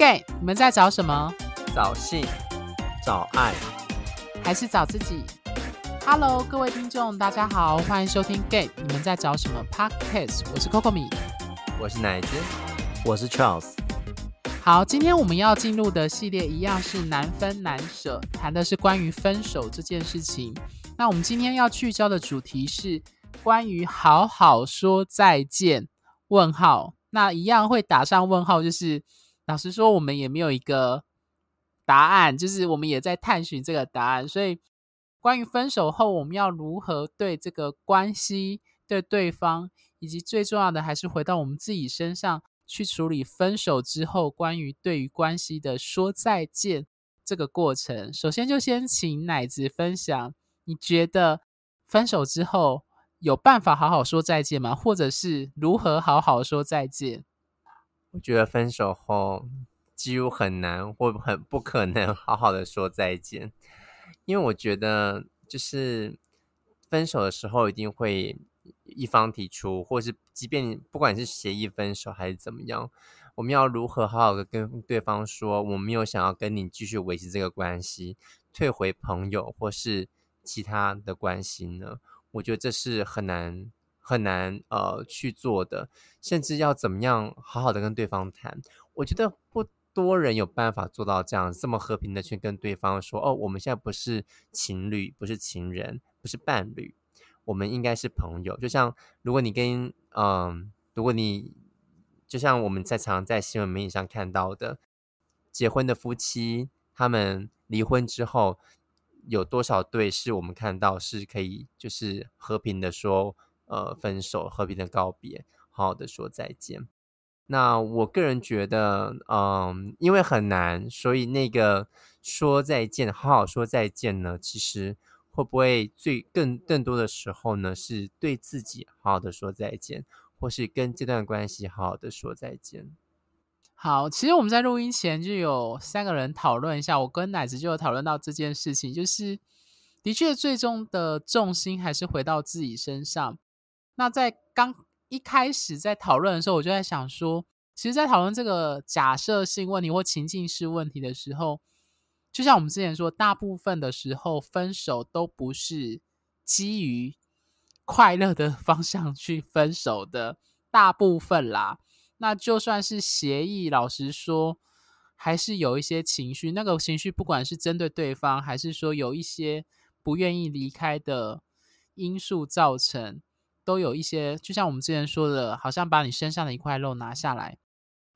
gay，你们在找什么？找性，找爱，还是找自己？Hello，各位听众，大家好，欢迎收听 gay，你们在找什么 Podcast？我是 Coco 米，我是奶子，我是 Charles。好，今天我们要进入的系列一样是难分难舍，谈的是关于分手这件事情。那我们今天要聚焦的主题是关于好好说再见。问号，那一样会打上问号，就是老实说，我们也没有一个答案，就是我们也在探寻这个答案。所以，关于分手后我们要如何对这个关系、对对方，以及最重要的，还是回到我们自己身上去处理分手之后关于对于关系的说再见这个过程。首先，就先请奶子分享，你觉得分手之后？有办法好好说再见吗？或者是如何好好说再见？我觉得分手后几乎很难或很不可能好好的说再见，因为我觉得就是分手的时候一定会一方提出，或是即便不管是协议分手还是怎么样，我们要如何好好的跟对方说，我没有想要跟你继续维持这个关系，退回朋友或是其他的关系呢？我觉得这是很难很难呃去做的，甚至要怎么样好好的跟对方谈，我觉得不多人有办法做到这样这么和平的去跟对方说哦，我们现在不是情侣，不是情人，不是伴侣，我们应该是朋友。就像如果你跟嗯，如果你就像我们在常在新闻媒体上看到的，结婚的夫妻他们离婚之后。有多少对是我们看到是可以就是和平的说呃分手，和平的告别，好好的说再见。那我个人觉得，嗯，因为很难，所以那个说再见，好好说再见呢，其实会不会最更更多的时候呢，是对自己好好的说再见，或是跟这段关系好好的说再见。好，其实我们在录音前就有三个人讨论一下，我跟奶子就有讨论到这件事情，就是的确最终的重心还是回到自己身上。那在刚一开始在讨论的时候，我就在想说，其实，在讨论这个假设性问题或情境式问题的时候，就像我们之前说，大部分的时候分手都不是基于快乐的 方向去分手的，大部分啦。那就算是协议，老实说，还是有一些情绪。那个情绪，不管是针对对方，还是说有一些不愿意离开的因素造成，都有一些。就像我们之前说的，好像把你身上的一块肉拿下来。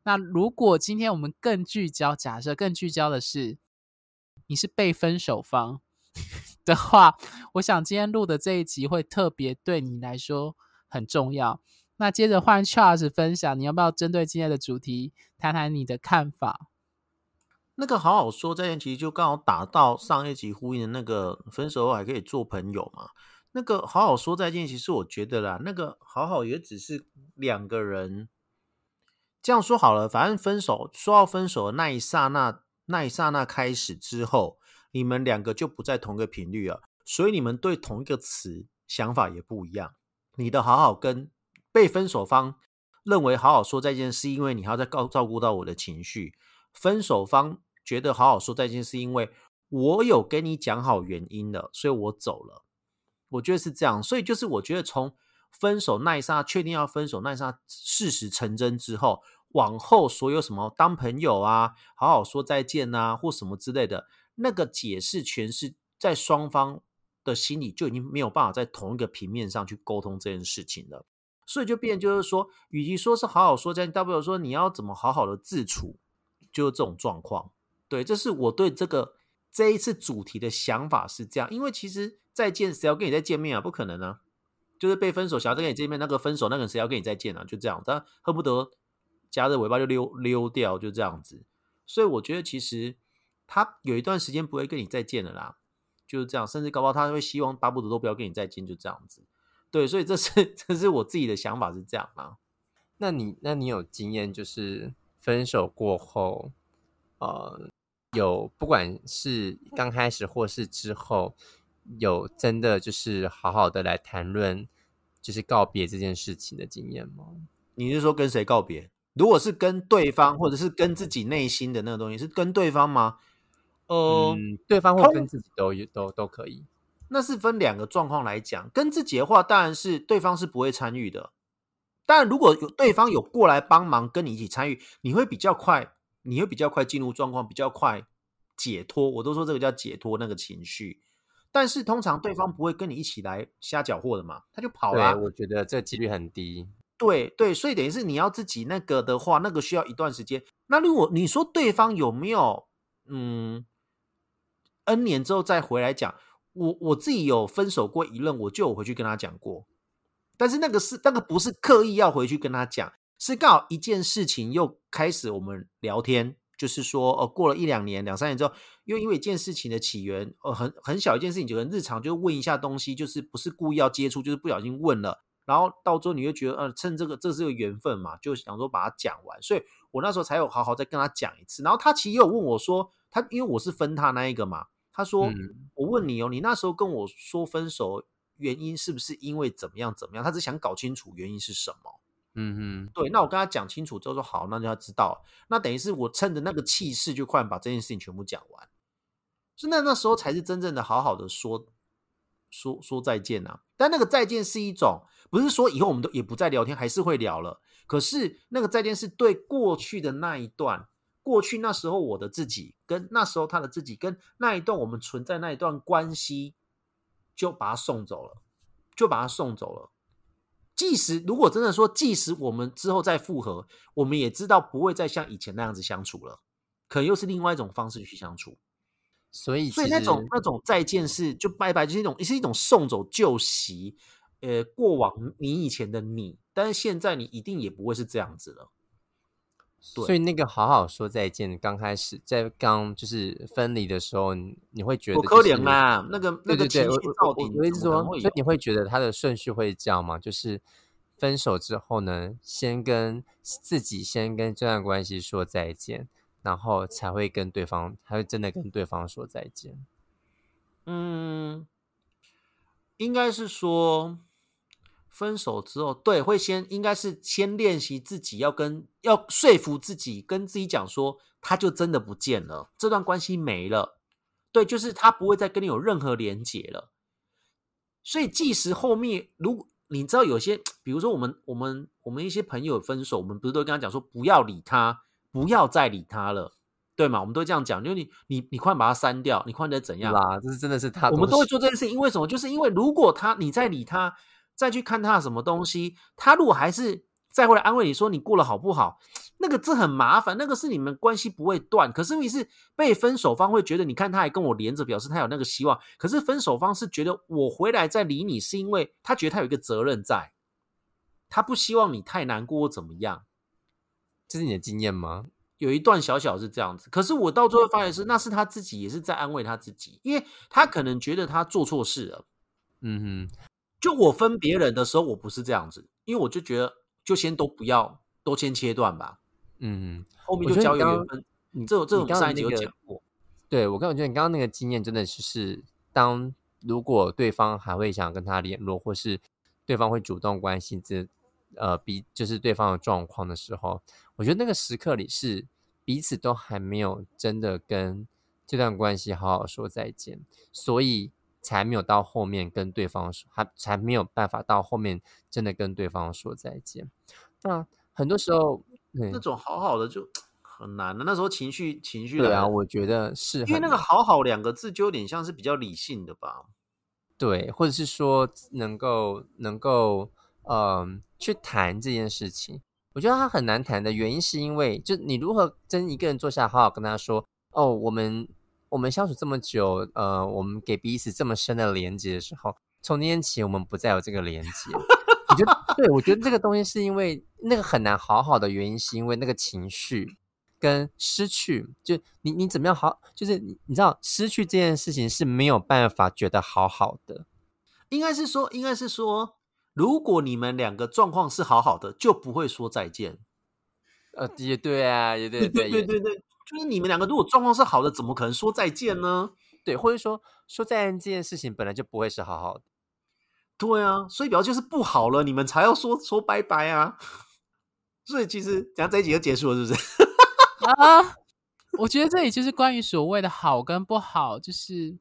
那如果今天我们更聚焦，假设更聚焦的是你是被分手方 的话，我想今天录的这一集会特别对你来说很重要。那接着换 Charles 分享，你要不要针对今天的主题谈谈你的看法？那个好好说这件，其实就刚好打到上一集呼应的那个分手后还可以做朋友嘛。那个好好说再见，其实我觉得啦，那个好好也只是两个人这样说好了，反正分手说到分手的那一刹那，那一刹那开始之后，你们两个就不在同个频率了，所以你们对同一个词想法也不一样。你的好好跟被分手方认为好好说再见，是因为你还要再照照顾到我的情绪；分手方觉得好好说再见，是因为我有跟你讲好原因了，所以我走了。我觉得是这样，所以就是我觉得从分手那一刹确定要分手那一刹事实成真之后，往后所有什么当朋友啊、好好说再见啊或什么之类的，那个解释全是在双方的心里就已经没有办法在同一个平面上去沟通这件事情了。所以就变，就是说，与其说是好好说再见，大不了说你要怎么好好的自处，就是这种状况。对，这是我对这个这一次主题的想法是这样。因为其实再见，谁要跟你再见面啊？不可能啊！就是被分手，想要跟你见面，那个分手那个人谁要跟你再见啊？就这样，他恨不得夹着尾巴就溜溜掉，就这样子。所以我觉得，其实他有一段时间不会跟你再见了啦，就是这样。甚至高高他会希望巴不得都不要跟你再见，就这样子。对，所以这是 这是我自己的想法是这样啊。那你那你有经验，就是分手过后，呃，有不管是刚开始或是之后，有真的就是好好的来谈论，就是告别这件事情的经验吗？你是说跟谁告别？如果是跟对方，或者是跟自己内心的那个东西，是跟对方吗？呃，嗯，对方或通跟自己都有都都可以。那是分两个状况来讲。跟自己的话，当然是对方是不会参与的。但，如果有对方有过来帮忙跟你一起参与，你会比较快，你会比较快进入状况，比较快解脱。我都说这个叫解脱那个情绪。但是通常对方不会跟你一起来瞎搅和的嘛，他就跑了我觉得这几率很低。对对，所以等于是你要自己那个的话，那个需要一段时间。那如果你说对方有没有嗯 N 年之后再回来讲，我我自己有分手过一任，我就有回去跟他讲过，但是那个是那个不是刻意要回去跟他讲，是刚好一件事情又开始我们聊天，就是说呃过了一两年两三年之后，因为因为一件事情的起源，呃很很小一件事情，就很日常，就问一下东西，就是不是故意要接触，就是不小心问了。然后到最后你会觉得，呃，趁这个这是个缘分嘛，就想说把它讲完，所以我那时候才有好好再跟他讲一次。然后他其实也有问我说，他因为我是分他那一个嘛，他说、嗯我问你哦，你那时候跟我说分手原因是不是因为怎么样怎么样？他只想搞清楚原因是什么。嗯哼，对，那我跟他讲清楚之后说好，那就要知道。那等于是我趁着那个气势，就快把这件事情全部讲完。所以那那时候才是真正的好好的说说说再见啊。但那个再见是一种，不是说以后我们都也不再聊天，还是会聊了。可是那个再见是对过去的那一段，过去那时候我的自己，跟那时候他的自己，跟那一段我们存在那一段关系，就把他送走了，就把他送走了。即使如果真的说，即使我们之后再复合，我们也知道不会再像以前那样子相处了，可能又是另外一种方式去相处。所以所以那种那种再见是就拜拜，就是一种是一种送走旧习，呃，过往你以前的你，但是现在你一定也不会是这样子了。对所以那个好好说再见，刚开始在刚就是分离的时候，你你会觉得我可就是怜啦，那个那个情绪到我底我我一直说所以你会觉得他的顺序会这样吗？就是分手之后呢，先跟自己先跟这段关系说再见，然后才会跟对方，才会真的跟对方说再见。嗯，应该是说分手之后，对，会先应该是先练习自己要跟要说服自己，跟自己讲说，他就真的不见了，这段关系没了，对，就是他不会再跟你有任何连结了。所以，即使后面如果你知道有些，比如说我们我们我们一些朋友分手，我们不是都跟他讲说不要理他，不要再理他了，对吗？我们都会这样讲，就是你你你快把他删掉，你快点怎样？啦，这是真的是他，我们都会做这件事情，因为什么？就是因为如果他你再理他，再去看他的什么东西，他如果还是再回来安慰你说你过得好不好，那个这很麻烦，那个是你们关系不会断。可是问题是被分手方会觉得，你看他还跟我连着，表示他有那个希望。可是分手方是觉得我回来再理你，是因为他觉得他有一个责任在，他不希望你太难过或怎么样。这是你的经验吗？有一段小小是这样子，可是我到最后发现是，那是他自己也是在安慰他自己，因为他可能觉得他做错事了。嗯哼，就我分别人的时候，我不是这样子，因为我就觉得就先都不要，都先切断吧，嗯哼，后面就交由缘分。你这种这你种上一集有刚刚那个讲过，对我刚我觉得你刚刚那个经验真的是是，当如果对方还会想跟他联络，或是对方会主动关心这呃彼就是对方的状况的时候，我觉得那个时刻里是彼此都还没有真的跟这段关系好好说再见，所以才没有到后面跟对方说，还才没有办法到后面真的跟对方说再见。那很多时候，那种好好的就很难的。那时候情绪情绪对啊，我觉得是因为那个“好好”两个字就有点像是比较理性的吧。对，或者是说能够能够嗯去谈这件事情，我觉得他很难谈的原因是因为，就你如何真一个人坐下来好好跟他说，哦，我们我们相处这么久，呃，我们给彼此这么深的连接的时候，从那天起我们不再有这个连接。我觉得，对我觉得这个东西是因为那个很难好好的原因，是因为那个情绪跟失去，就你你怎么样好，就是你你知道失去这件事情是没有办法觉得好好的。应该是说，应该是说，如果你们两个状况是好好的，就不会说再见。呃，也对啊，也对对对对对，就是你们两个如果状况是好的，怎么可能说再见呢？对，或者说说再见这件事情本来就不会是好好的。对啊，所以表示就是不好了，你们才要说说拜拜啊。所以其实讲这一集就结束了，是不是？啊，我觉得这里就是关于所谓的好跟不好，就是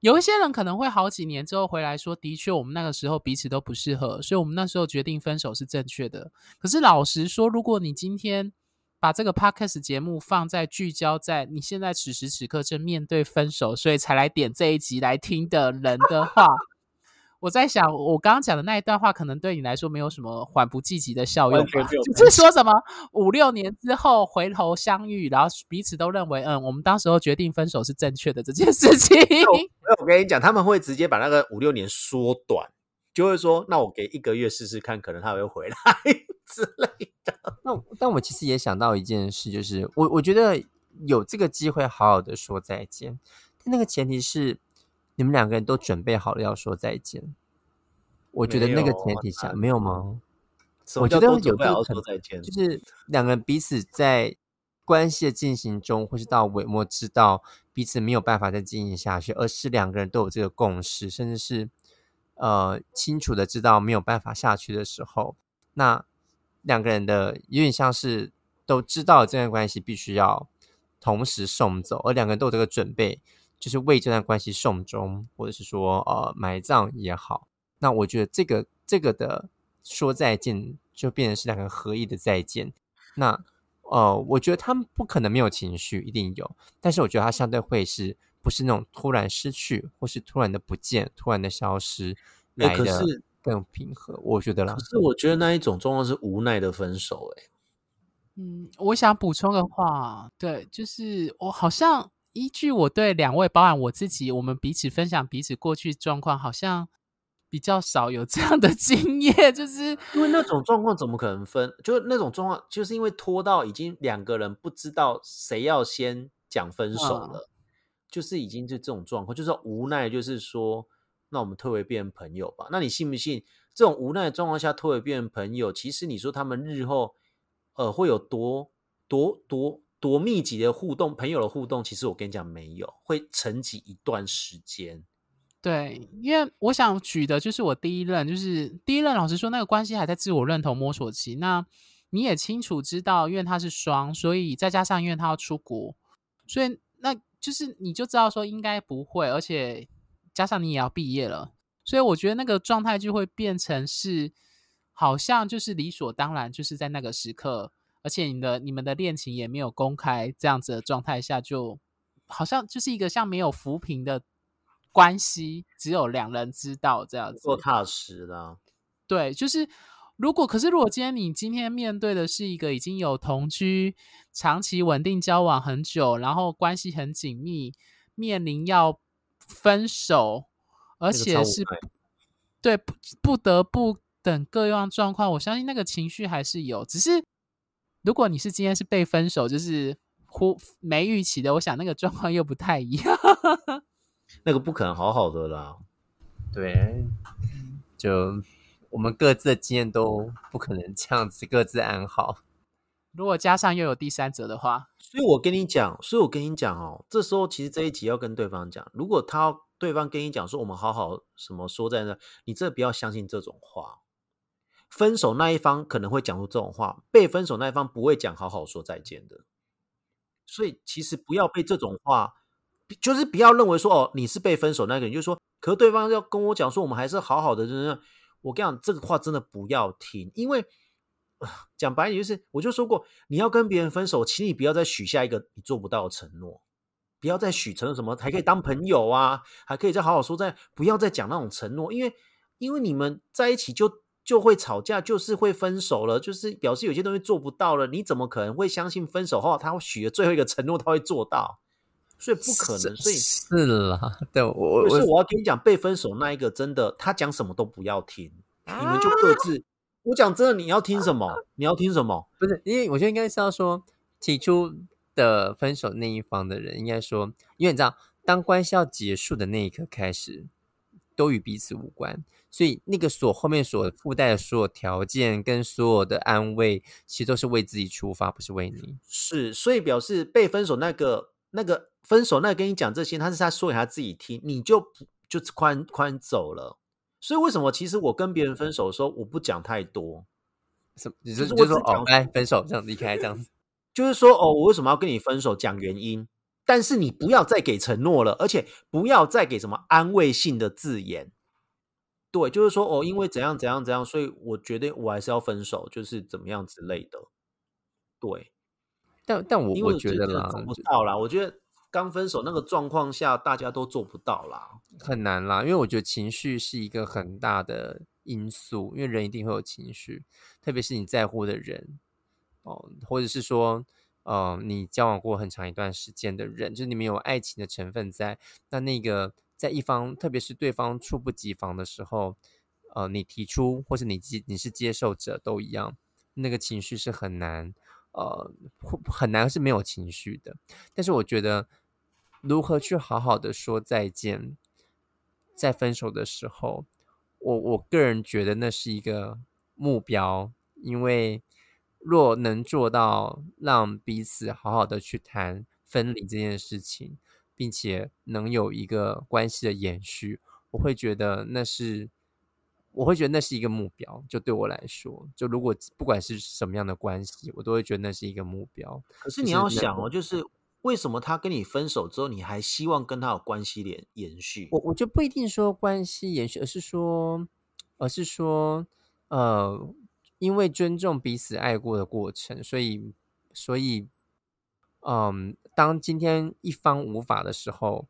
有一些人可能会好几年之后回来说，的确我们那个时候彼此都不适合，所以我们那时候决定分手是正确的。可是老实说，如果你今天把这个 podcast 节目放在聚焦在你现在此时此刻正面对分手，所以才来点这一集来听的人的话。我在想，我刚刚讲的那一段话，可能对你来说没有什么缓不济急的效用吧？就是说什么五六年之后回头相遇，然后彼此都认为，嗯，我们当时候决定分手是正确的这件事情。我跟你讲，他们会直接把那个五六年缩短，就会说，那我给一个月试试看，可能他会回来 之类的。那但我其实也想到一件事，就是我我觉得有这个机会好好的说再见，但那个前提是。你们两个人都准备好了要说再见，我觉得那个前提下没有吗？我觉得有这个可能，就是两个人彼此在关系的进行中，或是到尾末知道彼此没有办法再进行下去，而是两个人都有这个共识，甚至是呃清楚的知道没有办法下去的时候，那两个人的有点像是都知道这段关系必须要同时送走，而两个人都有这个准备。就是为这段关系送终，或者是说呃埋葬也好，那我觉得这个这个的说再见，就变成是两个合一的再见。那呃，我觉得他们不可能没有情绪，一定有，但是我觉得他相对会是不是那种突然失去，或是突然的不见、突然的消失来的更平和。我觉得啦，可是我觉得那一种状况是无奈的分手。哎，嗯，我想补充的话，对，就是我好像。依据我对两位，包含我自己，我们彼此分享彼此过去状况，好像比较少有这样的 经验。就是因为那种状况怎么可能分？就那种状况，就是因为拖到已经两个人不知道谁要先讲分手了，就是已经是这种状况，就是无奈，就是说，那我们退回变成朋友吧。那你信不信？这种无奈的状况下退回变成朋友，其实你说他们日后呃会有多多多？多密集的互动，朋友的互动，其实我跟你讲，没有会沉寂一段时间。对，因为我想举的就是我第一任，就是第一任，老实说，那个关系还在自我认同摸索期。那你也清楚知道，因为他是双，所以再加上因为他要出国，所以那就是你就知道说应该不会，而且加上你也要毕业了，所以我觉得那个状态就会变成是好像就是理所当然，就是在那个时刻。而且你的你们的恋情也没有公开，这样子的状态下，就好像就是一个像没有扶贫的关系，只有两人知道这样子，做踏实的。对，就是如果可是如果今天你今天面对的是一个已经有同居、长期稳定交往很久，然后关系很紧密，面临要分手，而且是对不不得不等各样状况，我相信那个情绪还是有，只是。如果你是今天是被分手，就是忽没预期的，我想那个状况又不太一样。那个不可能好好的啦，对，就我们各自的经验都不可能这样子各自安好。如果加上又有第三者的话，所以我跟你讲，所以我跟你讲哦，这时候其实这一集要跟对方讲，如果他对方跟你讲说我们好好什么说在那，你这不要相信这种话。分手那一方可能会讲出这种话，被分手那一方不会讲好好说再见的，所以其实不要被这种话，就是不要认为说哦你是被分手那个人，就是说，可是对方要跟我讲说我们还是好好的，就是我跟你讲这个话真的不要听，因为讲白点就是，我就说过你要跟别人分手，请你不要再许下一个你做不到的承诺，不要再许成什么还可以当朋友啊，还可以再好好说再，不要再讲那种承诺，因为因为你们在一起就。就会吵架，就是会分手了，就是表示有些东西做不到了。你怎么可能会相信分手后他会许的最后一个承诺他会做到？所以不可能。所以是啦，对我，所以我要跟你讲，被分手那一个真的，他讲什么都不要听，你们就各自。我讲真的，你要听什么？你要听什么？不是，因为我觉得应该是要说，提出的分手那一方的人应该说，因为你知道，当关系要结束的那一刻开始，都与彼此无关。所以那个所后面所附带的所有条件跟所有的安慰，其实都是为自己出发，不是为你。是，所以表示被分手那个那个分手那跟你讲这些，他是他说给他自己听，你就就宽宽走了。所以为什么其实我跟别人分手的时候，我不讲太多，什么？你就是是就说哦我只讲，来分手这样离开这样子。就是说哦，我为什么要跟你分手？讲原因，但是你不要再给承诺了，而且不要再给什么安慰性的字眼。对，就是说哦，因为怎样怎样怎样，所以我觉得我还是要分手，就是怎么样之类的。对，但但我我觉得啦，做不到啦。我觉得刚分手那个状况下，大家都做不到啦。很难啦，因为我觉得情绪是一个很大的因素，因为人一定会有情绪，特别是你在乎的人哦，或者是说，呃，你交往过很长一段时间的人，就是你们有爱情的成分在，那那个在一方，特别是对方猝不及防的时候，呃，你提出或是你接你是接受者都一样，那个情绪是很难，呃，很难是没有情绪的。但是我觉得，如何去好好的说再见，在分手的时候，我我个人觉得那是一个目标，因为若能做到让彼此好好的去谈分离这件事情，并且能有一个关系的延续，我会觉得那是。我会觉得那是一个目标，就对我来说，就如果不管是什么样的关系，我都会觉得那是一个目标。可是你要想哦，就是为什么他跟你分手之后，你还希望跟他有关系连延续？我我觉得不一定说关系延续，而是说，而是说，呃，因为尊重彼此爱过的过程，所以，所以，嗯，当今天一方无法的时候，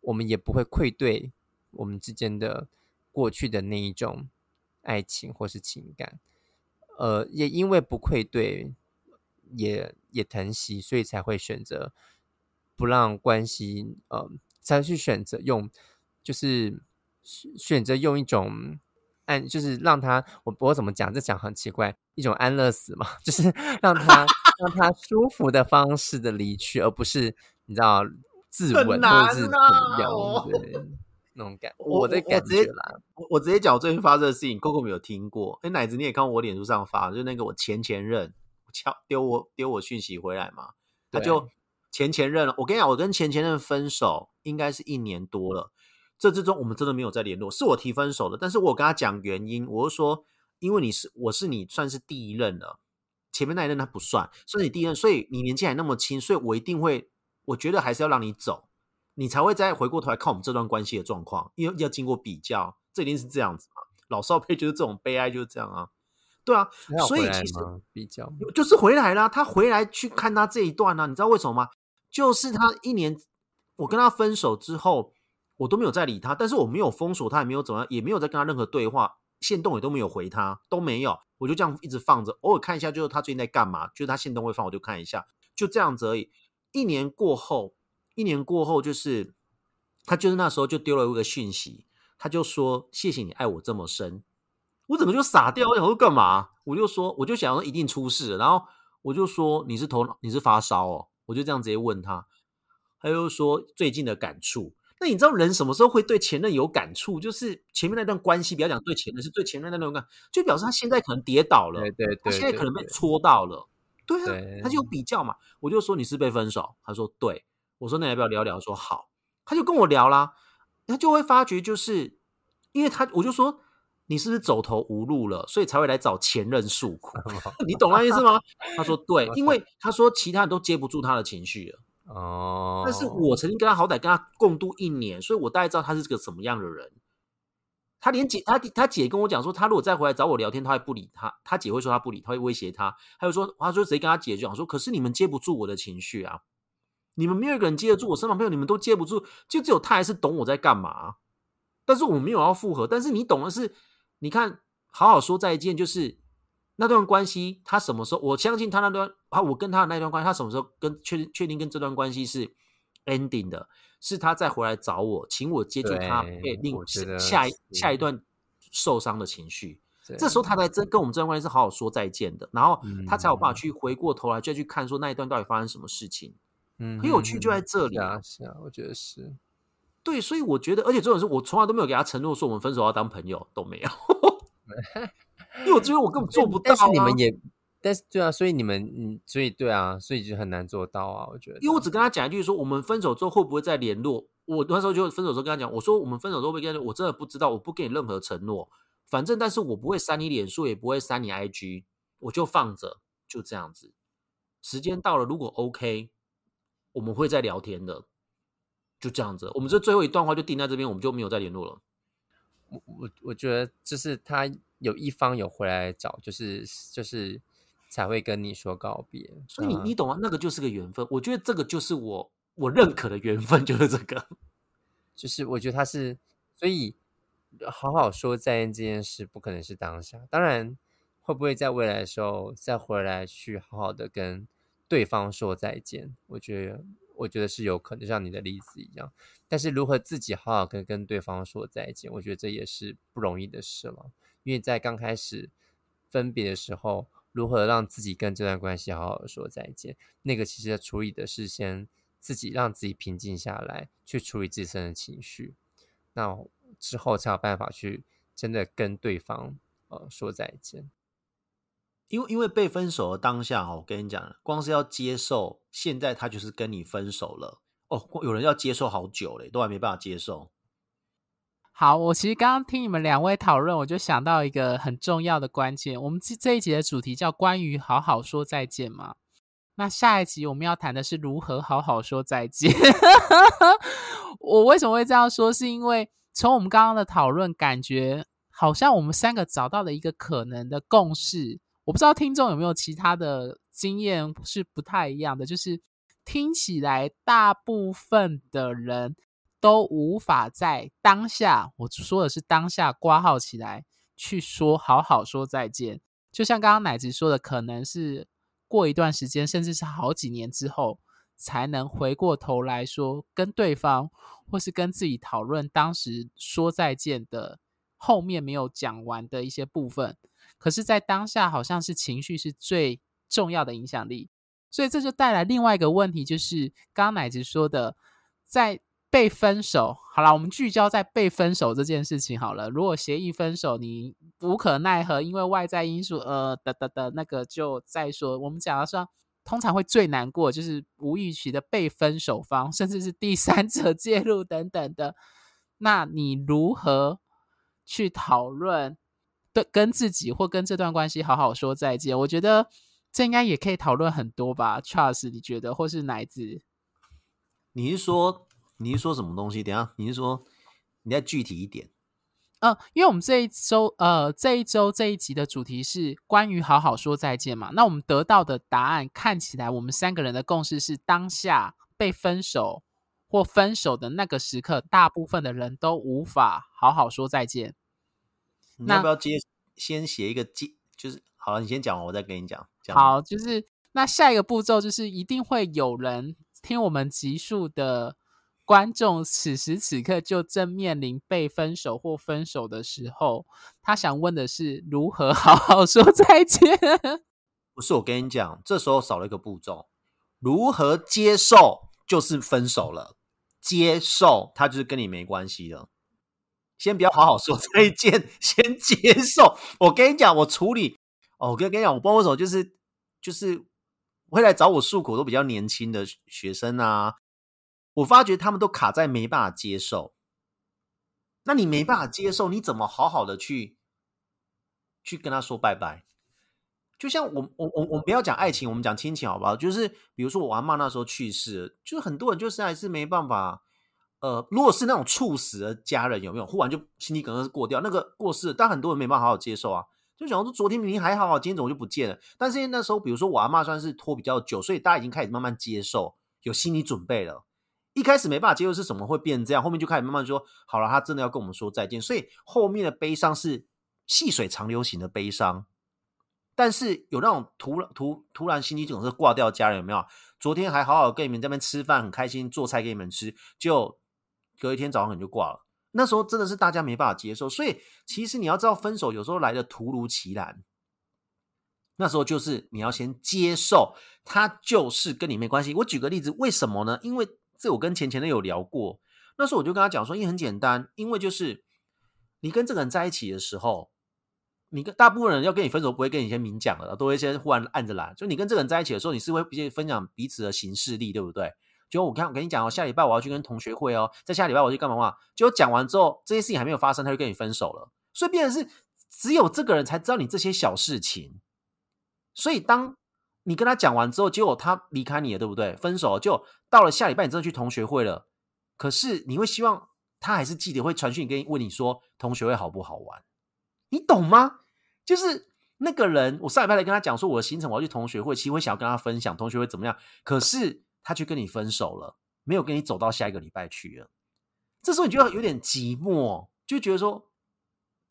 我们也不会愧对我们之间的过去的那一种爱情或是情感，呃，也因为不愧对，也也疼惜，所以才会选择不让关系，呃，才去选择用，就是选选择用一种安，就是让他，我我怎么讲？这讲很奇怪，一种安乐死嘛，就是让他让他舒服的方式的离去，而不是你知道自刎或者是怎么样，哦对那种感，我的感觉啦，我我直接讲我最近发生的事情，Coco 没有听过。哎，奶子你也看我脸书上发，就是那个我前前任敲丢我丢我讯息回来嘛，他就前前任了。我跟你讲，我跟前前任分手应该是一年多了，这之中我们真的没有再联络，是我提分手的，但是我跟他讲原因，我就说因为你是我是你算是第一任了，前面那一任他不算，算你第一任，所以你年纪还那么轻，所以我一定会，我觉得还是要让你走。你才会再回过头来看我们这段关系的状况，因为要经过比较，这一定是这样子嘛。老少配就是这种悲哀就是这样啊，对啊，所以其实？比较就是回来啦，他回来去看他这一段呢、啊，你知道为什么吗？就是他一年，我跟他分手之后，我都没有再理他，但是我没有封锁他，也没有怎么样，也没有再跟他任何对话，线动也都没有回他，都没有，我就这样一直放着，偶尔看一下，就是他最近在干嘛，就是他线动会放，我就看一下，就这样子而已。一年过后，一年过后，就是他就是那时候就丢了一个讯息，他就说：“谢谢你爱我这么深。”我整个就傻掉，我想说干嘛？我就说，我就想说一定出事，然后我就说你是头脑你是发烧哦，我就这样直接问他，他又说最近的感触。那你知道人什么时候会对前任有感触？就是前面那段关系，不要讲对前任，是对前任那段感，就表示他现在可能跌倒了，对对对，他现在可能被戳到了。对啊，他就有比较嘛。我就说你是被分手，他说对，我说那要不要聊聊？说好，他就跟我聊啦，他就会发觉就是因为他，我就说你是不是走投无路了，所以才会来找前任诉苦，你懂那意思吗？他说 对，因为他说其他人都接不住他的情绪了，哦，但是我曾经跟他好歹跟他共度一年，所以我大概知道他是个什么样的人。他连姐，他他姐跟我讲说，他如果再回来找我聊天，他会不理他。他姐会说他不理，他会威胁他。他就说，他说直接跟他姐讲说，可是你们接不住我的情绪啊，你们没有一个人接得住我身旁朋友，你们都接不住，就只有他还是懂我在干嘛。但是我没有要复合，但是你懂的是，你看，好好说再见，就是那段关系，他什么时候？我相信他那段啊，我跟他的那段关系，他什么时候跟确定确定跟这段关系是 ending 的？是他再回来找我，请我接住他，对可以令我下一下一段受伤的情绪。这时候他才真跟我们这段关系是好好说再见的，然后他才有办法嗯去回过头来再去看说那一段到底发生什么事情，嗯很有趣就在嗯这里是啊，是啊，我觉得是。对，所以我觉得，而且这种事我从来都没有给他承诺说我们分手要当朋友，都没有，因为我觉得我根本 做不到、啊。但是你们也，但是对啊，所以你们，嗯，所以对啊，所以就很难做到啊，我觉得。因为我只跟他讲一句说，我们分手之后会不会再联络？我那时候就分手之后跟他讲，我说我们分手之后会不会再联络？我真的不知道，我不给你任何承诺。反正，但是我不会删你脸书，也不会删你 IG，我就放着，就这样子。时间到了，如果 OK，我们会再聊天的，就这样子。我们这最后一段话就定在这边，我们就没有再联络了。我我我觉得就是他有一方有回来找，就是就是才会跟你说告别。所以你你懂吗？那个就是个缘分。我觉得这个就是我我认可的缘分，就是这个。就是我觉得他是，所以好好说再见这件事不可能是当下，当然会不会在未来的时候再回来去好好的跟对方说再见，我觉得我觉得是有可能，像你的例子一样。但是如何自己好好跟跟对方说再见，我觉得这也是不容易的事了，因为在刚开始分别的时候，如何让自己跟这段关系好好说再见，那个其实处理的是先自己让自己平静下来，去处理自身的情绪，那之后才有办法去真的跟对方呃说再见。因为因为被分手的当下哈，我跟你讲，光是要接受，现在他就是跟你分手了哦。有人要接受好久嘞，都还没办法接受。好，我其实刚刚听你们两位讨论，我就想到一个很重要的关键。我们这这一集的主题叫“关于好好说再见”嘛。那下一集我们要谈的是如何好好说再见。我为什么会这样说？是因为从我们刚刚的讨论，感觉好像我们三个找到了一个可能的共识。我不知道听众有没有其他的经验是不太一样的，就是听起来大部分的人都无法在当下，我说的是当下挂号起来去说好好说再见。就像刚刚奶子说的，可能是过一段时间，甚至是好几年之后，才能回过头来说跟对方，或是跟自己讨论当时说再见的后面没有讲完的一些部分。可是，在当下，好像是情绪是最重要的影响力，所以这就带来另外一个问题，就是刚刚奶子说的，在被分手，好了，我们聚焦在被分手这件事情好了。如果协议分手，你无可奈何，因为外在因素，呃，的的的，那个就再说。我们讲的说，通常会最难过，就是无预期的被分手方，甚至是第三者介入等等的。那你如何去讨论？对，跟自己或跟这段关系好好说再见。我觉得这应该也可以讨论很多吧，Charles，你觉得或是奶子？你是说你是说什么东西？等下你是说你再具体一点？嗯，因为我们这一周呃这一周这一集的主题是关于好好说再见嘛。那我们得到的答案看起来，我们三个人的共识是：当下被分手或分手的那个时刻，大部分的人都无法好好说再见。你要不要接先写一个接？就是好了，你先讲完，我再跟你讲。讲好，就是那下一个步骤就是一定会有人听我们集数的观众，此时此刻就正面临被分手或分手的时候，他想问的是如何 好好说再见。不是我跟你讲，这时候少了一个步骤，如何接受就是分手了，接受他就是跟你没关系了。先不要好好说再见，先接受。我跟你讲，我处理哦，我跟跟你讲，我不知道为什么，就是就是会来找我诉苦，都比较年轻的学生啊。我发觉他们都卡在没办法接受。那你没办法接受，你怎么好好的去去跟他说拜拜？就像我我我我不要讲爱情，我们讲亲情好不好？就是比如说我阿妈那时候去世，就是很多人就是还是没办法。呃，如果是那种猝死的家人，有没有忽然就心肌梗塞过掉？那个过世，但很多人没办法好好接受啊。就想说，昨天明明还好，今天怎么就不见了？但是因为那时候，比如说我阿妈算是拖比较久，所以大家已经开始慢慢接受，有心理准备了。一开始没办法接受是什么会变这样，后面就开始慢慢说好了，他真的要跟我们说再见。所以后面的悲伤是细水长流型的悲伤。但是有那种突然突突然心肌梗塞挂掉家人有没有？昨天还好好跟你们这边吃饭，很开心做菜给你们吃，就。隔一天早上可能就挂了，那时候真的是大家没办法接受，所以其实你要知道，分手有时候来的突如其来，那时候就是你要先接受，他就是跟你没关系。我举个例子，为什么呢？因为这我跟前前任有聊过，那时候我就跟他讲说，因为很简单，因为就是你跟这个人在一起的时候，你跟大部分人要跟你分手，不会跟你先明讲了，都会先忽然按着来。就你跟这个人在一起的时候，你是会直接分享彼此的行事力，对不对？就我看，我跟你讲哦，下礼拜我要去跟同学会哦，在下礼拜我去干嘛嘛？结果讲完之后，这些事情还没有发生，他就跟你分手了。所以变成是只有这个人才知道你这些小事情。所以当你跟他讲完之后，结果他离开你了，对不对？分手就到了下礼拜，你真的去同学会了，可是你会希望他还是记得会传讯跟问你说同学会好不好玩？你懂吗？就是那个人，我上礼拜来跟他讲说我的行程，我要去同学会，其实我想要跟他分享同学会怎么样，可是他去跟你分手了，没有跟你走到下一个礼拜去了。这时候你就要有点寂寞，就觉得说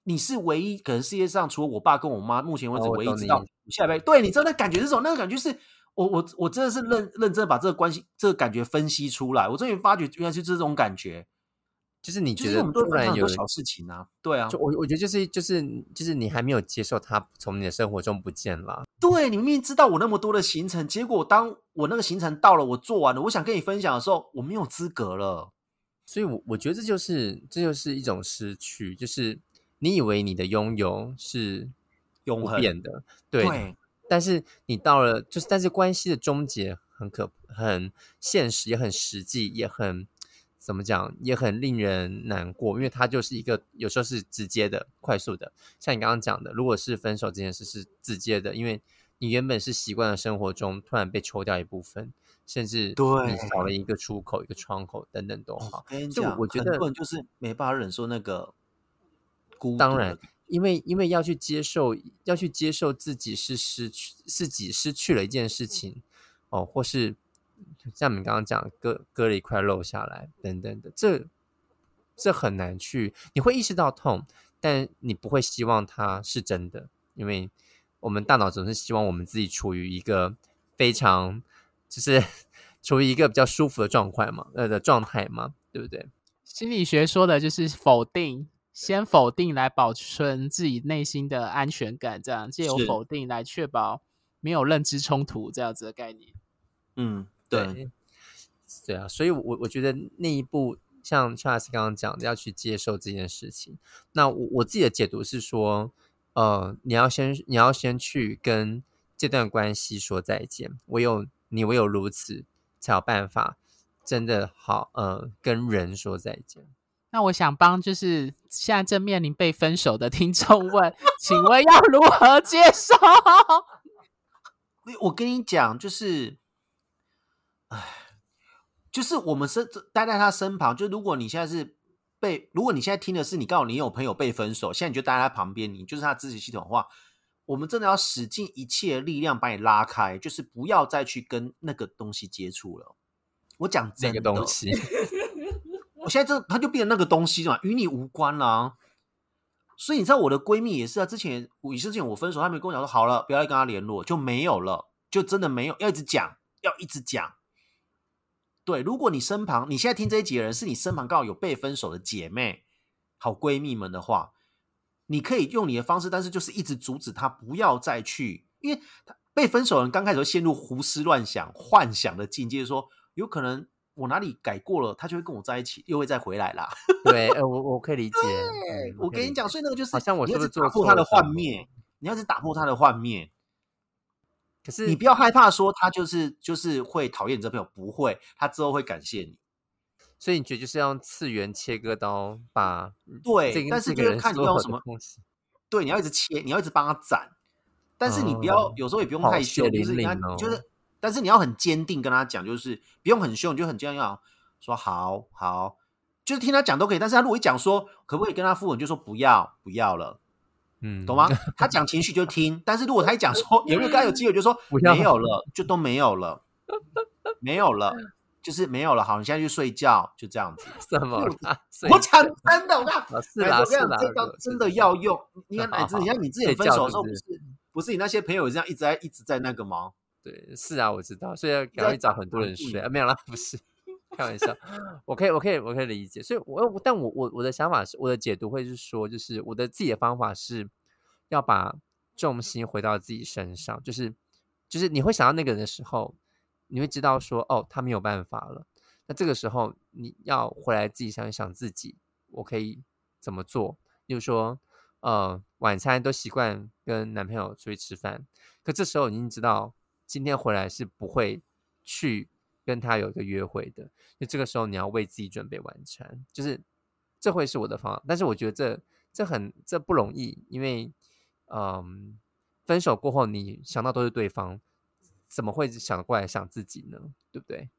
你是唯一，可能世界上除了我爸跟我妈，目前为止唯一知道下礼拜。对你知道那感觉是什么？那个感觉是我我我真的是认认真把这个关系这个感觉分析出来，我终于发觉原来是这种感觉。就是你觉得突然有小事情啊？对啊，就我我觉得就是就是就是你还没有接受他从你的生活中不见了。对你明明知道我那么多的行程，结果当我那个行程到了，我做完了，我想跟你分享的时候，我没有资格了。所以，我我觉得这就是这就是一种失去，就是你以为你的拥有是永恒的，对，但是你到了，就是但是关系的终结很可很现实，也很实际，也很。怎么讲也很令人难过，因为它就是一个有时候是直接的、快速的。像你刚刚讲的，如果是分手这件事是直接的，因为你原本是习惯的生活中突然被抽掉一部分，甚至少了一个出口、一个窗口等等都好。就我觉得很多人就是没办法忍受那个孤。当然，因为因为要去接受，要去接受自己是失去自己失去了一件事情哦，或是。像你刚刚讲割割了一块肉下来等等的，这这很难去，你会意识到痛，但你不会希望它是真的，因为我们大脑总是希望我们自己处于一个非常就是 处于一个比较舒服的状态嘛，呃的状态嘛，对不对？心理学说的就是否定，先否定来保存自己内心的安全感，这样借由否定来确保没有认知冲突，这样子的概念，嗯。对，对啊，所以，我我觉得那一步，像 Charles 刚刚讲的，要去接受这件事情。那我我自己的解读是说，呃，你要先，你要先去跟这段关系说再见。唯有你唯有如此，才有办法真的好，呃，跟人说再见。那我想帮，就是现在正面临被分手的听众问，请问要如何接受？我跟你讲，就是。唉，就是我们身待在他身旁。就如果你现在是被，如果你现在听的是你刚好你有朋友被分手，现在你就待在他旁边，你就是他支持系统的话，我们真的要使尽一切力量把你拉开，就是不要再去跟那个东西接触了。我讲这个东西，我现在这他就变成那个东西了，与你无关了。所以你知道我的闺蜜也是啊，之前也是之前我分手，她没跟我讲说好了，不要再跟他联络，就没有了，就真的没有，要一直讲，要一直讲。对，如果你身旁你现在听这一集的人是你身旁刚好有被分手的姐妹、好闺蜜们的话，你可以用你的方式，但是就是一直阻止她不要再去，因为她被分手人刚开始会陷入胡思乱想、幻想的境界，说有可能我哪里改过了，他就会跟我在一起，又会再回来啦。对，呃，我我可以理解。我跟你讲，所以那个就是好像我是不是打破他的幻灭？你要是打破他的幻灭。可是你不要害怕说他就是就是会讨厌你这朋友，不会，他之后会感谢你。所以你觉得就是要用次元切割刀把对，但是就是看你用什么东西。对，你要一直切，你要一直帮他斩。但是你不要有时候也不用太凶，就是你就是，但是你要很坚定跟他讲，就是不用很凶，你就很坚定说好好，就是听他讲都可以。但是他如果一讲说可不可以跟他复吻，就说不要不要了。嗯，懂吗？他讲情绪就听，但是如果他一讲说有没有刚有机会，就说 没有了，就都没有了，没有了，就是没有了。好，你现在去睡觉，就这样子。什么？我讲真的，我讲是啦是啦，这招真的要用。你看乃至你看你之前分手的时候，不是不是你那些朋友这样一直在一直在那个吗？对，是啊，我知道，所以要赶快找很多人睡啊。没有啦，不是开玩笑。我可以，我可以，我可以理解。所以，我但我我我的想法是，我的解读会是说，就是我的自己的方法是。要把重心回到自己身上，就是就是你会想到那个人的时候，你会知道说哦，他没有办法了。那这个时候你要回来自己想一想自己，我可以怎么做？例如说，呃，晚餐都习惯跟男朋友出去吃饭，可这时候你已经知道今天回来是不会去跟他有一个约会的。就这个时候你要为自己准备晚餐，就是这会是我的方法。但是我觉得这这很这不容易，因为。嗯，分手过后你想到都是对方，怎么会想过来想自己呢？对不对？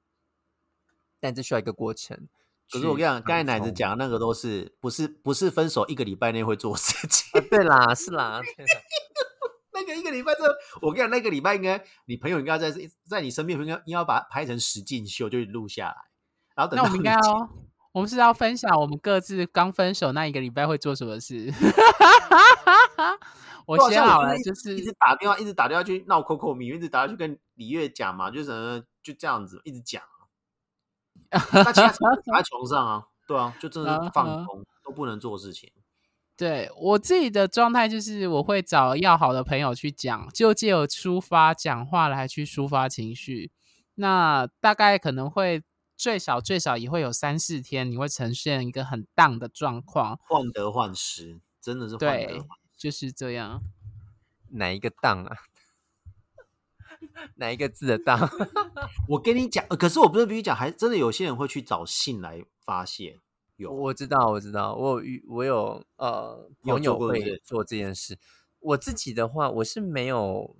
但这需要一个过程。可是我跟你讲，刚才奶子子讲的那个都是不是不是分手一个礼拜内会做事情？啊，对啦，是啦，对啦那个一个礼拜之后，我跟你讲，那个礼拜应该你朋友应该在在你身边，应该应该要把它拍成实境秀，就录下来，然后等那我们应该要，我们是要分享我们各自刚分手那一个礼拜会做什么事。我对啊先好了，就是一直打电话，一直打电话去闹 Coco 米，一直打电话去跟李月讲嘛，就是呃就这样子一直讲。那其他躺在床上啊，对啊，就真的是 放嗯空，都不能做事情。对我自己的状态，就是我会找要好的朋友去讲，就借由抒发讲话来去抒发情绪。那大概可能会最少最少也会有三四天，你会呈现一个很荡的状况。患得患失，真的是患得对患，就是这样。哪一个荡啊？哪一个字的荡？我跟你讲，呃可是我不是必须讲，还真的有些人会去找信来发泄。有，我知道，我知道，我有遇，我有呃朋友会做这件事。我自己的话，我是没有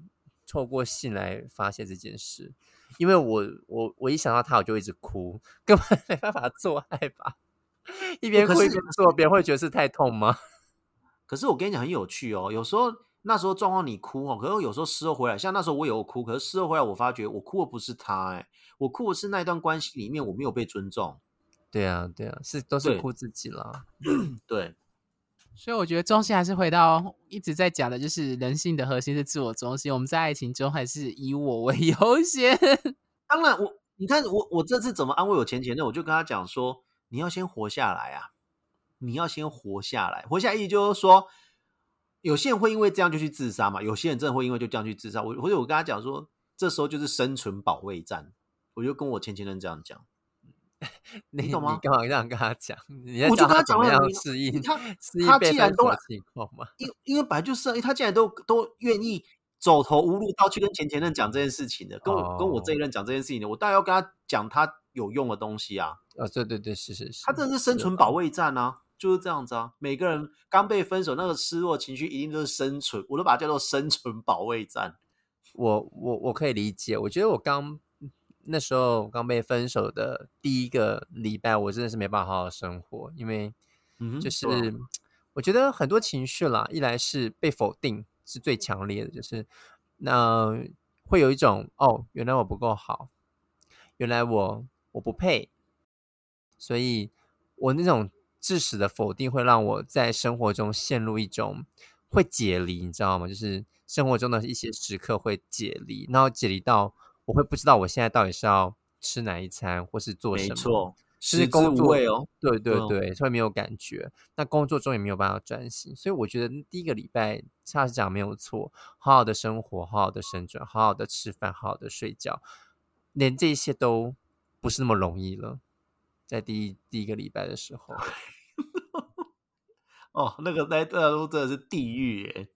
透过信来发泄这件事，因为我我我一想到他，我就一直哭，根本没办法做爱吧。一边哭一边做，别人会觉得是太痛吗？可是我跟你讲很有趣哦，有时候那时候状况你哭哦，可是有时候事后回来，像那时候我有哭，可是事后回来我发觉我哭的不是他、哎，我哭的是那段关系里面我没有被尊重。对啊，对啊，是都是对哭自己啦。对，所以我觉得中心还是回到一直在讲的，就是人性的核心是自我中心。我们在爱情中还是以我为 优先。当然我你看我我这次怎么安慰我前前任，我就跟他讲说，你要先活下来啊，你要先活下来，活下来意思就是说。有些人会因为这样就去自杀嘛，有些人真的会因为就这样去自杀。我或者我跟他讲说，这时候就是生存保卫战。我就跟我前前任这样讲，你懂吗你干嘛这样跟他讲？你在我就跟他讲了你适应他他既然都来情况吗？因因为本来就是他既然都都愿意走投无路到去跟前前任讲这件事情的，跟我、跟我这一任讲这件事情的，我当然要跟他讲他有用的东西啊。哦，对对对，是是是，他真的是生存保卫战啊，就是这样子啊。每个人刚被分手，那个失落情绪一定都是生存，我都把它叫做生存保卫战。我我我可以理解，我觉得我刚那时候刚被分手的第一个礼拜，我真的是没办法好好生活，因为嗯就是、我觉得很多情绪啦，一来是被否定是最强烈的，就是那会有一种哦，原来我不够好，原来我我不配，所以我那种致死的否定会让我在生活中陷入一种会解离，你知道吗？就是生活中的一些时刻会解离，然后解离到我会不知道我现在到底是要吃哪一餐，或是做什么。没错，其食之无实工作味哦。对对嗯对，会没有感觉。那工作中也没有办法专心，所以我觉得第一个礼拜，恰实讲没有错，好好的生活，好好的生存，好好的吃饭，好好的睡觉，连这些都不是那么容易了。在第一第一个礼拜的时候，哦，那个那段路真的是地狱耶！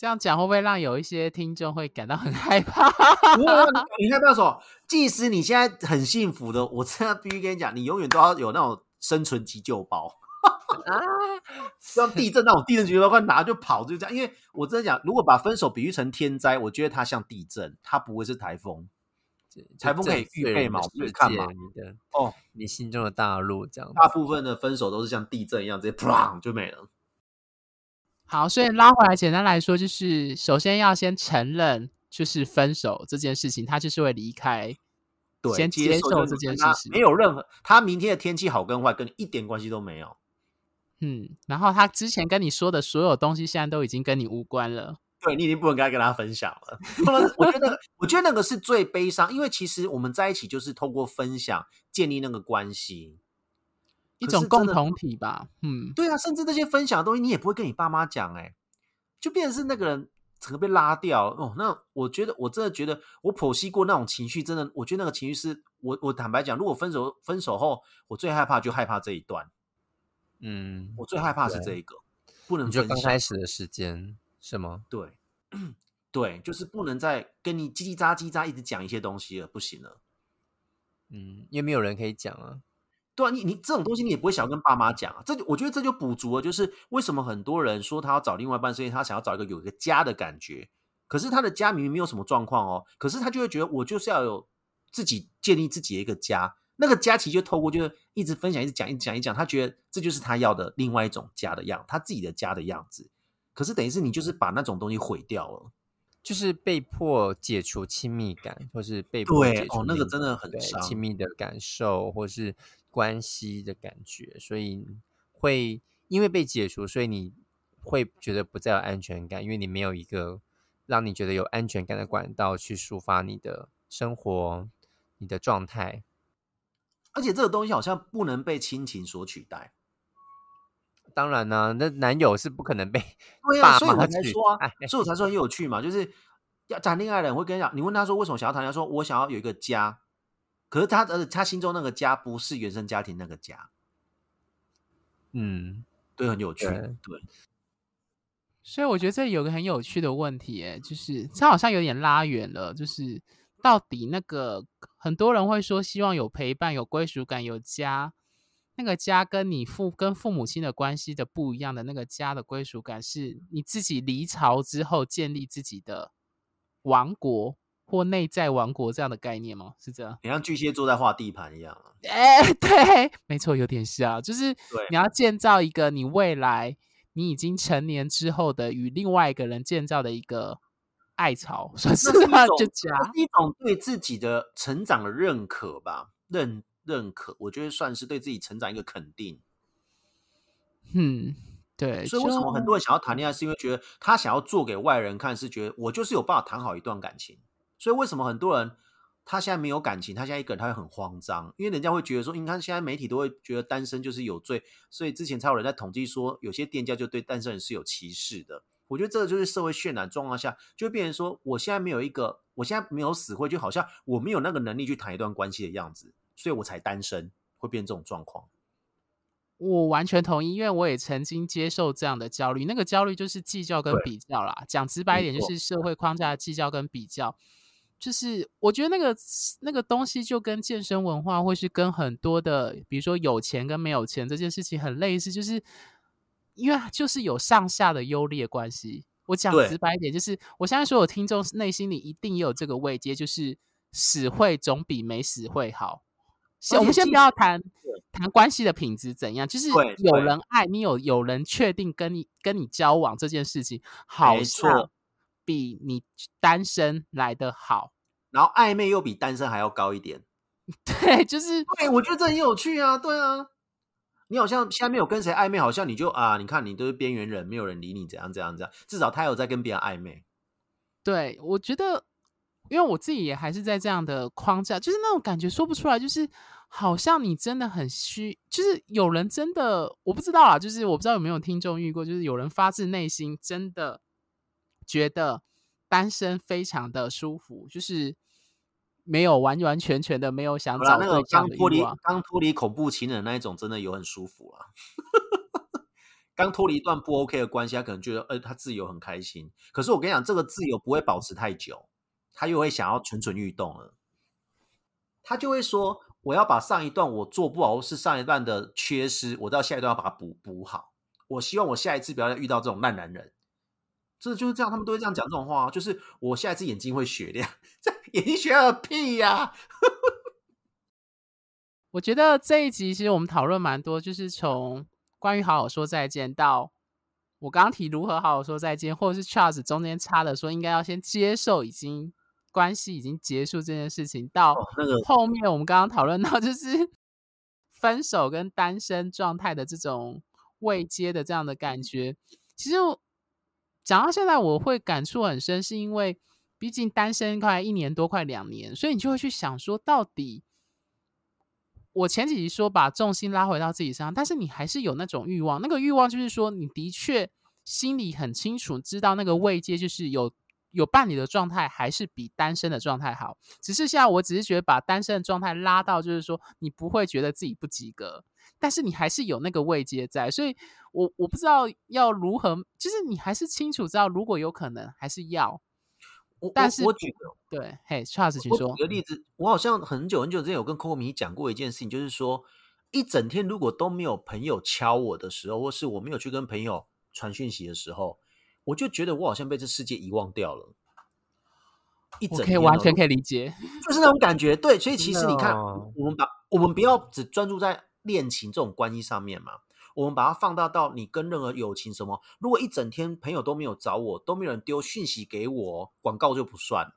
这样讲会不会让有一些听众会感到很害怕？不会啊你你害怕什么？即使你现在很幸福的，我真的必须跟你讲，你永远都要有那种生存急救包。啊，像地震那种地震急救包，快拿就跑，就这样。因为我真的讲，如果把分手比喻成天灾，我觉得它像地震，它不会是台风。台风可以预备嘛我们世界看嘛你的哦，你心中的大陆这样。大部分的分手都是像地震一样，直接砰就没了。好，所以拉回来，简单来说，就是首先要先承认，就是分手这件事情，他就是会离开，对，先接受就是这件事情没有任何，他明天的天气好跟坏跟你一点关系都没有。嗯，然后他之前跟你说的所有东西，现在都已经跟你无关了。对你已经不能跟他跟他分享了。不然我觉得，我觉得那个是最悲伤，因为其实我们在一起就是透过分享建立那个关系，一种共同体吧，嗯，对啊，甚至那些分享的东西你也不会跟你爸妈讲，哎，就变成是那个人整个被拉掉哦。那我觉得，我真的觉得我剖析过那种情绪，真的，我觉得那个情绪是我我坦白讲，如果分手分手后，我最害怕就害怕这一段，嗯，我最害怕是这一个，不能你就刚开始的时间是吗？对，对，就是不能再跟你叽叽喳叽喳一直讲一些东西了，不行了。嗯，因为没有人可以讲啊。对啊，你你这种东西你也不会想要跟爸妈讲啊。这就我觉得这就补足了，就是为什么很多人说他要找另外一半，是因为他想要找一个有一个家的感觉。可是他的家明明没有什么状况哦，可是他就会觉得我就是要有自己建立自己的一个家。那个家其实就透过就是一直分享、一直讲、一直讲、一讲，他觉得这就是他要的另外一种家的样，他自己的家的样子。可是等于是你就是把那种东西毁掉了，就是被迫解除亲密感，或是被迫解除哦，那个真的很伤亲密的感受，或是关系的感觉，所以会因为被解除，所以你会觉得不再有安全感，因为你没有一个让你觉得有安全感的管道去抒发你的生活、你的状态。而且这个东西好像不能被亲情所取代。当然呢，那男友是不可能被 对爸啊，所以我才说啊代，所以我才说很有趣嘛，就是要谈恋爱的人会跟你讲，你问他说为什么想要谈恋爱，说我想要有一个家，可是他呃他心中那个家不是原生家庭那个家，嗯，对，很有趣，对对，所以我觉得这有个很有趣的问题，哎，就是这好像有点拉远了，就是到底那个很多人会说希望有陪伴、有归属感、有家，那个家跟你父跟父母亲的关系的不一样的那个家的归属感，是你自己离巢之后建立自己的王国或内在王国这样的概念吗？是这样？你像巨蟹座在画地盘一样啊，哎，对，没错，有点像，就是你要建造一个你未来你已经成年之后的与另外一个人建造的一个爱巢，算是这那是一种 样就家。那是一种对自己的成长的认可吧，认认可，我觉得算是对自己成长一个肯定。嗯，对，所以为什么很多人想要谈恋爱，是因为觉得他想要做给外人看，是觉得我就是有办法谈好一段感情。所以为什么很多人他现在没有感情，他现在一个人他会很慌张，因为人家会觉得说，你看现在媒体都会觉得单身就是有罪，所以之前才有人在统计说，有些店家就对单身人是有歧视的。我觉得这个就是社会渲染状况下，就变成说，我现在没有一个，我现在没有死会，就好像我没有那个能力去谈一段关系的样子，所以我才单身，会变这种状况。我完全同意，因为我也曾经接受这样的焦虑，那个焦虑就是计较跟比较啦。讲直白一点，就是社会框架的计较跟比较。就是我觉得那个那个东西就跟健身文化，或是跟很多的，比如说有钱跟没有钱这件事情很类似，就是因为就是有上下的优劣关系。我讲直白一点，就是我相信所有听众内心里一定也有这个位阶，就是死会总比没死会好。先我们先不要谈谈关系的品质怎样，就是有人爱你，有有人确定跟你跟你交往这件事情，好错比你单身来的好。然后暧昧又比单身还要高一点。对，就是对，我觉得这很有趣啊，对啊。你好像现在没有跟谁暧昧，好像你就啊，你看你都是边缘人，没有人理你，怎样怎样怎样。至少他有在跟别人暧昧。对我觉得，因为我自己也还是在这样的框架，就是那种感觉说不出来，就是好像你真的很虚，就是有人真的我不知道啊，就是我不知道有没有听众遇过，就是有人发自内心真的觉得单身非常的舒服，就是没有完完全全的没有想，找那个对象的刚脱离。刚脱离恐怖情人那一种，真的有很舒服啊。刚脱离一段不 OK 的关系，他可能觉得，呃，他自由很开心。可是我跟你讲，这个自由不会保持太久，他又会想要蠢蠢欲动了。他就会说，我要把上一段我做不好，或是上一段的缺失，我到下一段要把它补补好。我希望我下一次不要再遇到这种烂男人。这就是这样，他们都会这样讲这种话啊，就是我下一次眼睛会雪亮，这眼睛雪亮个屁呀、我觉得这一集其实我们讨论蛮多，就是从关于好好说再见到我刚刚提如何好好说再见，或者是 Charles 中间插的说应该要先接受已经关系已经结束这件事情，到哦那个后面我们刚刚讨论到就是 分手跟单身状态的这种未接的这样的感觉。其实我讲到现在，我会感触很深，是因为毕竟单身快一年多，快两年，所以你就会去想说，到底我前几集说把重心拉回到自己身上，但是你还是有那种欲望，那个欲望就是说，你的确心里很清楚知道那个慰藉，就是有有伴侣的状态还是比单身的状态好。只是现在我只是觉得把单身的状态拉到，就是说你不会觉得自己不及格，但是你还是有那个慰藉在，所以我我不知道要如何，就是你还是清楚知道，如果有可能还是要。我但是我我举个对，嘿，Charles 请我说举。个例子，我好像很久很久之前有跟 Coco 米讲过一件事情，就是说，一整天如果都没有朋友敲我的时候，或是我没有去跟朋友传讯息的时候，我就觉得我好像被这世界遗忘掉了。一整天哦完全可以理解。就是那种感觉。对，所以其实你看，哦我们把我们不要只专注在恋情这种关系上面嘛，我们把它放大到你跟任何友情什么。如果一整天朋友都没有找我，都没有人丢讯息给我，广告就不算了。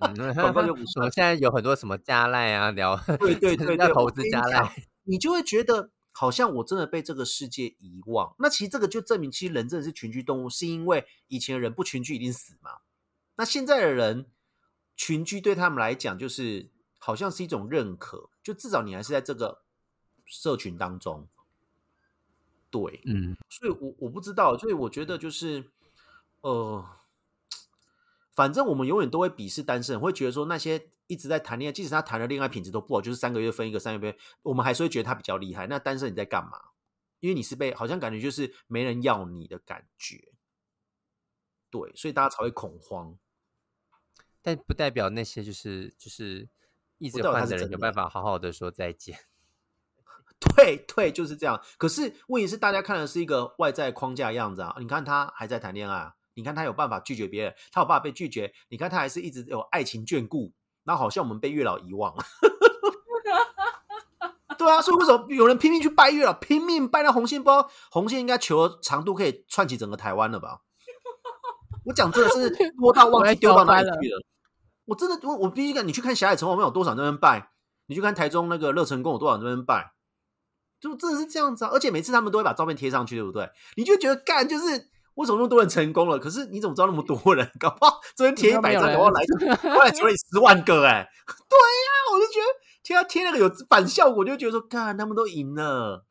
嗯广告就不算了现在有很多什么加赖啊，聊 对对对对，要投资加赖，你就会觉得好像我真的被这个世界遗忘。那其实这个就证明，其实人真的是群居动物，是因为以前的人不群居一定死嘛。那现在的人群居对他们来讲，就是好像是一种认可，就至少你还是在这个社群当中。对，嗯，所以我我不知道，所以我觉得就是呃，反正我们永远都会鄙视单身，会觉得说那些一直在谈恋爱，即使他谈的恋爱品质都不好，就是三个月分一个，三个月分，我们还是会觉得他比较厉害。那单身你在干嘛？因为你是被好像感觉就是没人要你的感觉，对，所以大家才会恐慌。但不代表那些就是就是一直不代表他换的人有办法好好的说再见。对对，就是这样。可是问题是，大家看的是一个外在框架样子啊。你看他还在谈恋爱啊，你看他有办法拒绝别人，他有办法被拒绝。你看他还是一直有爱情眷顾，然后好像我们被月老遗忘了。对啊，所以为什么有人拼命去拜月老，拼命拜那红线？不知道红线应该求的长度可以串起整个台湾了吧？我讲真的是 多到忘记丢到哪里去了。我真的，我我必须讲，你去看霞海城隍庙有多少人在那边拜，你去看台中那个乐成宫有多少人在那边拜，就真的是这样子啊！而且每次他们都会把照片贴上去，对不对？你就觉得干就是为什么那么多人成功了？可是你怎么知道那么多人？搞不好昨天贴一百张，搞不好来后 来处理十万个哎、对呀、我就觉得贴他贴那个有反效果，就觉得说干他们都赢了。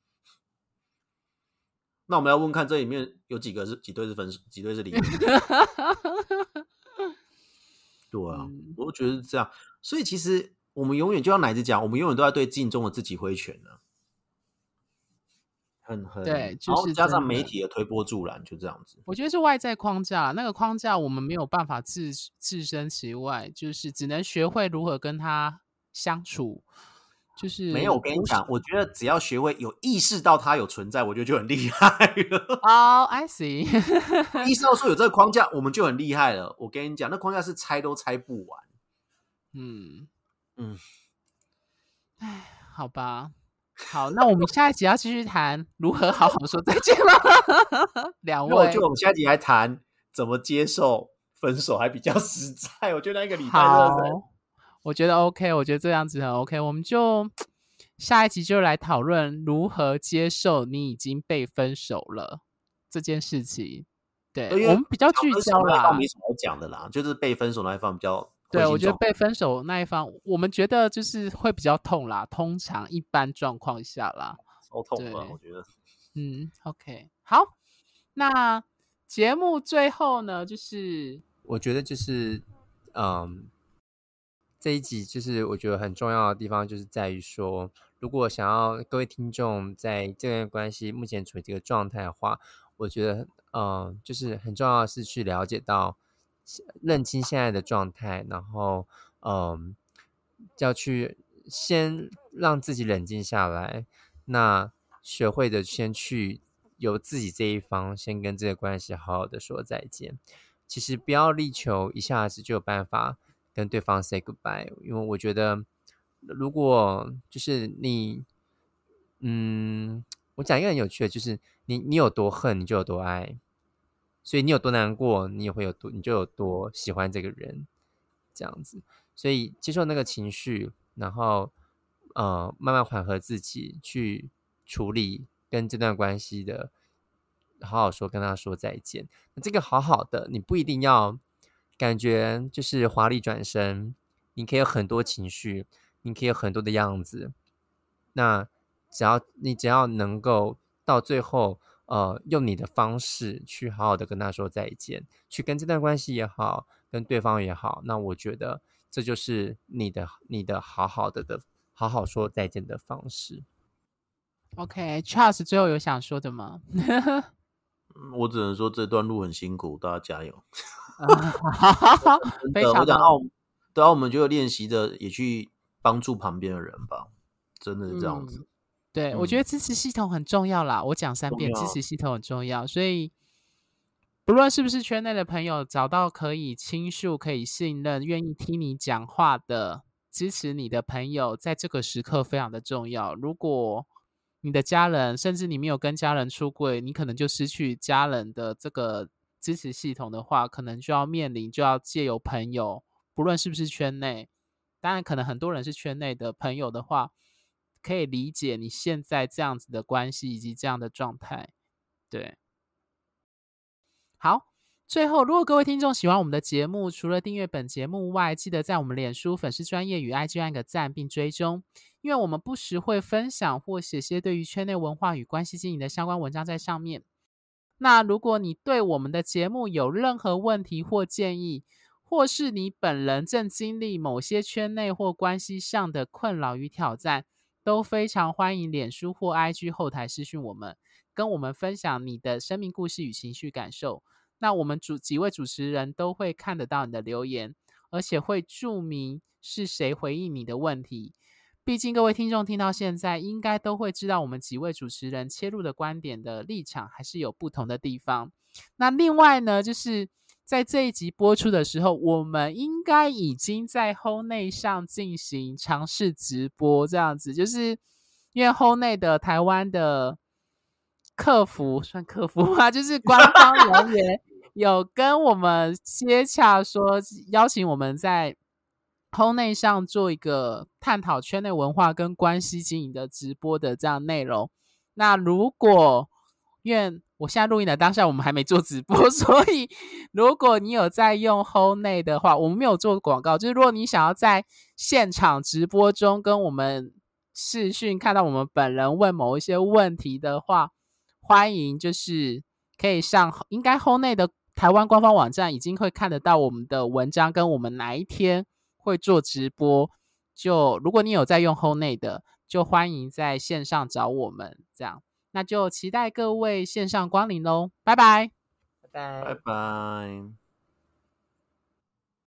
那我们要问看这里面有几个是几对是分手，几对是离婚？对啊，嗯我觉得是这样。所以其实我们永远就像奶子讲，我们永远都在对镜中的自己挥拳呢、很很对就是加上媒体的推波助澜，就这样子。我觉得是外在框架，那个框架我们没有办法置置身其外，就是只能学会如何跟他相处。就是没有，我跟你讲，我觉得只要学会有意识到它有存在，我觉得就很厉害了。哦、i see，意识到说有这个框架，我们就很厉害了。我跟你讲，那框架是拆都拆不完。嗯嗯，哎，好吧，好，那我们下一集要继续谈如何好好说再见吗？两位那我觉得我们下一集来谈怎么接受分手，还比较 实在。我觉得那一个礼拜真好，我觉得 OK，我觉得这样子很 OK，我们就下一集就来讨论如何接受你已经被分手了这件事情。对我们比较聚焦啦没什么好讲的啦，就是被分手那一方比较对，我觉得被分手那一方，我们觉得就是会比较痛啦。通常一般状况下啦，超痛的，对我觉得。嗯，OK，好，那节目最后呢，就是我觉得就是，嗯，这一集就是我觉得很重要的地方，就是在于说，如果想要各位听众在这段关系目前处于这个状态的话，我觉得，嗯，就是很重要的是去了解到、认清现在的状态，然后，嗯，要去先让自己冷静下来，那学会的先去由自己这一方先跟这个关系好好的说再见。其实不要力求一下子就有办法跟对方 say goodbye，因为我觉得如果就是你，嗯，我讲一个很有趣的，就是你你有多恨，你就有多爱，所以你有多难过，你也会有多，你就有多喜欢这个人，这样子。所以接受那个情绪，然后呃慢慢缓和自己，去处理跟这段关系的，好好说跟他说再见。那这个好好的，你不一定要感觉就是华丽转身，你可以有很多情绪，你可以有很多的样子。那只要你只要能够到最后，呃，用你的方式去好好的跟他说再见，去跟这段关系也好，跟对方也好，那我觉得这就是你的你的好好的的好好说再见的方式。OK，Charles 最后有想说的吗？嗯我只能说这段路很辛苦，大家加油。真非的，我对啊，我们就练习着也去帮助旁边的人吧，真的是这样子。嗯对，我觉嗯得支持系统很重要啦。我讲三遍，支持系统很重要。所以，不论是不是圈内的朋友，找到可以倾诉、可以信任、愿意听你讲话的、支持你的朋友，在这个时刻非常的重要。如果你的家人，甚至你没有跟家人出柜，你可能就失去家人的这个支持系统的话，可能就要面临，就要借由朋友，不论是不是圈内，当然可能很多人是圈内的朋友的话，可以理解你现在这样子的关系以及这样的状态。对，好。最后，如果各位听众喜欢我们的节目，除了订阅本节目外，记得在我们脸书粉丝专业与 IG 按个赞并追踪，因为我们不时会分享或写些对于圈内文化与关系经营的相关文章在上面。那如果你对我们的节目有任何问题或建议，或是你本人正经历某些圈内或关系上的困扰与挑战，都非常欢迎脸书或 IG 后台私讯我们，跟我们分享你的生命故事与情绪感受。那我们主几位主持人都会看得到你的留言，而且会注明是谁回应你的问题。毕竟各位听众听到现在，应该都会知道我们几位主持人切入的观点的立场还是有不同的地方。那另外呢，就是在这一集播出的时候，我们应该已经在 h o 内上进行尝试直播，这样子，就是因为 h o 内的台湾的客服算客服吗？就是官方人员 有跟我们接洽，说邀请我们在 h o 内上做一个探讨圈内文化跟关系经营的直播的这样内容。那如果因为我现在录音的当下，我们还没做直播，所以如果你有在用 h o 内的话，我们没有做广告。就是如果你想要在现场直播中跟我们视讯看到我们本人问某一些问题的话，欢迎就是可以上应该 h o 内的台湾官方网站已经会看得到我们的文章，跟我们哪一天会做直播。就如果你有在用 h o 内的，就欢迎在线上找我们这样。那就期待各位线上光临喽，拜拜。拜拜拜拜。